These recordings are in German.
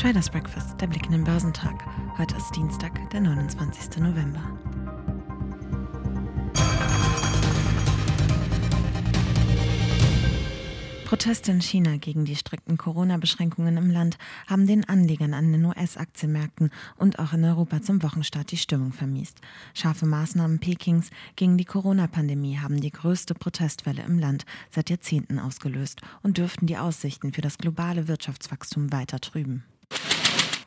Traders Breakfast, der Blick in den Börsentag. Heute ist Dienstag, der 29. November. Proteste in China gegen die strikten Corona-Beschränkungen im Land haben den Anlegern an den US-Aktienmärkten und auch in Europa zum Wochenstart die Stimmung vermiest. Scharfe Maßnahmen Pekings gegen die Corona-Pandemie haben die größte Protestwelle im Land seit Jahrzehnten ausgelöst und dürften die Aussichten für das globale Wirtschaftswachstum weiter trüben.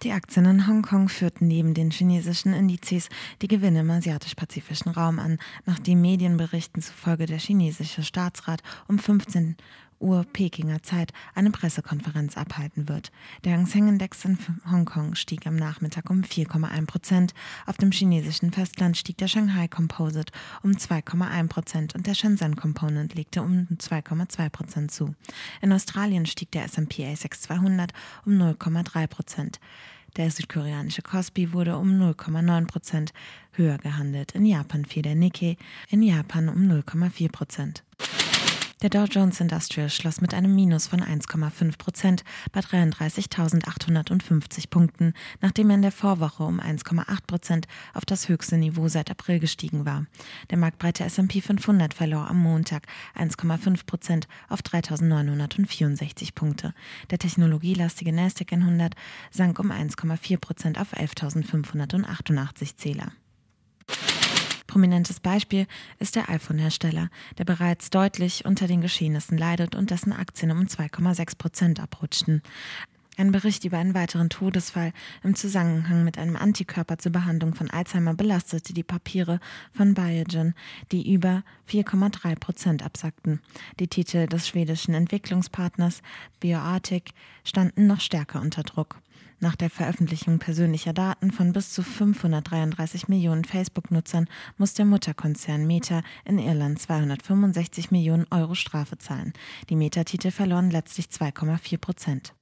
Die Aktien in Hongkong führten neben den chinesischen Indizes die Gewinne im asiatisch-pazifischen Raum an, nachdem Medienberichten zufolge der chinesische Staatsrat um 15 Uhr Pekinger Zeit eine Pressekonferenz abhalten wird. Der Hang Seng Index in Hongkong stieg am Nachmittag um 4,1 Prozent. Auf dem chinesischen Festland stieg der Shanghai Composite um 2,1 Prozent und der Shenzhen Component legte um 2,2 Prozent zu. In Australien stieg der S&P ASX 200 um 0,3 Prozent. Der südkoreanische Kospi wurde um 0,9 Prozent höher gehandelt. In Japan fiel der Nikkei in Japan um 0,4 Prozent. Der Dow Jones Industrial schloss mit einem Minus von 1,5 Prozent bei 33.850 Punkten, nachdem er in der Vorwoche um 1,8 Prozent auf das höchste Niveau seit April gestiegen war. Der marktbreite S&P 500 verlor am Montag 1,5 Prozent auf 3.964 Punkte. Der technologielastige Nasdaq 100 sank um 1,4 Prozent auf 11.588 Zähler. Prominentes Beispiel ist der iPhone-Hersteller, der bereits deutlich unter den Geschehnissen leidet und dessen Aktien um 2,6 Prozent abrutschten. Ein Bericht über einen weiteren Todesfall im Zusammenhang mit einem Antikörper zur Behandlung von Alzheimer belastete die Papiere von Biogen, die über 4,3 Prozent absackten. Die Titel des schwedischen Entwicklungspartners BioArctic standen noch stärker unter Druck. Nach der Veröffentlichung persönlicher Daten von bis zu 533 Millionen Facebook-Nutzern muss der Mutterkonzern Meta in Irland 265 Millionen Euro Strafe zahlen. Die Meta-Titel verloren letztlich 2,4 Prozent.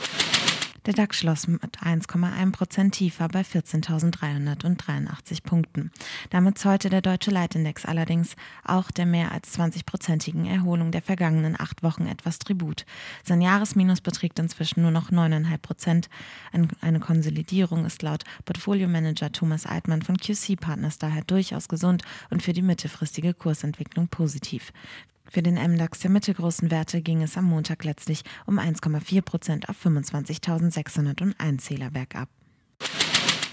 Der DAX schloss mit 1,1 Prozent tiefer bei 14.383 Punkten. Damit zollte der deutsche Leitindex allerdings auch der mehr als 20-prozentigen Erholung der vergangenen acht Wochen etwas Tribut. Sein Jahresminus beträgt inzwischen nur noch 9,5 Prozent. Eine Konsolidierung ist laut Portfolio-Manager Thomas Altmann von QC Partners daher durchaus gesund und für die mittelfristige Kursentwicklung positiv. Für den MDAX der mittelgroßen Werte ging es am Montag letztlich um 1,4 Prozent auf 25.601 Zähler bergab.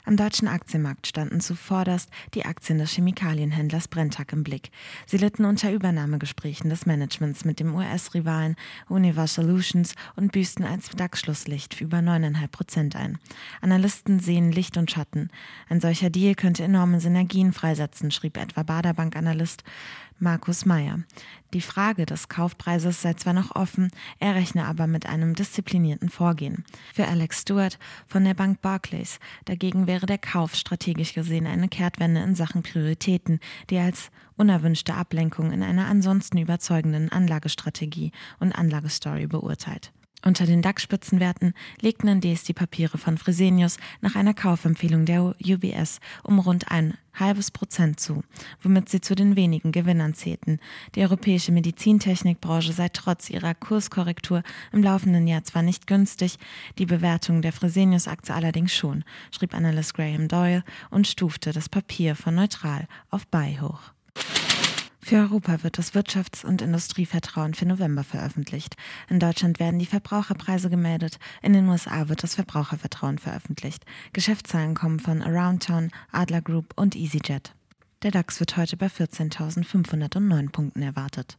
Am deutschen Aktienmarkt standen zuvorderst die Aktien des Chemikalienhändlers Brenntag im Blick. Sie litten unter Übernahmegesprächen des Managements mit dem US-Rivalen Universal Solutions und büßten als DAX-Schlusslicht für über 9,5 Prozent ein. Analysten sehen Licht und Schatten. Ein solcher Deal könnte enorme Synergien freisetzen, schrieb etwa Baderbank-Analyst Markus Meyer. Die Frage des Kaufpreises sei zwar noch offen, er rechne aber mit einem disziplinierten Vorgehen. Für Alex Stewart von der Bank Barclays dagegen wäre der Kauf strategisch gesehen eine Kehrtwende in Sachen Prioritäten, die als unerwünschte Ablenkung in einer ansonsten überzeugenden Anlagestrategie und Anlagestory beurteilt. Unter den DAX-Spitzenwerten legten indes die Papiere von Fresenius nach einer Kaufempfehlung der UBS um rund ein halbes Prozent zu, womit sie zu den wenigen Gewinnern zählten. Die europäische Medizintechnikbranche sei trotz ihrer Kurskorrektur im laufenden Jahr zwar nicht günstig, die Bewertung der Fresenius-Aktie allerdings schon, schrieb Analyst Graham Doyle und stufte das Papier von neutral auf Buy hoch. Für Europa wird das Wirtschafts- und Industrievertrauen für November veröffentlicht. In Deutschland werden die Verbraucherpreise gemeldet, in den USA wird das Verbrauchervertrauen veröffentlicht. Geschäftszahlen kommen von Aroundtown, Adler Group und EasyJet. Der DAX wird heute bei 14.509 Punkten erwartet.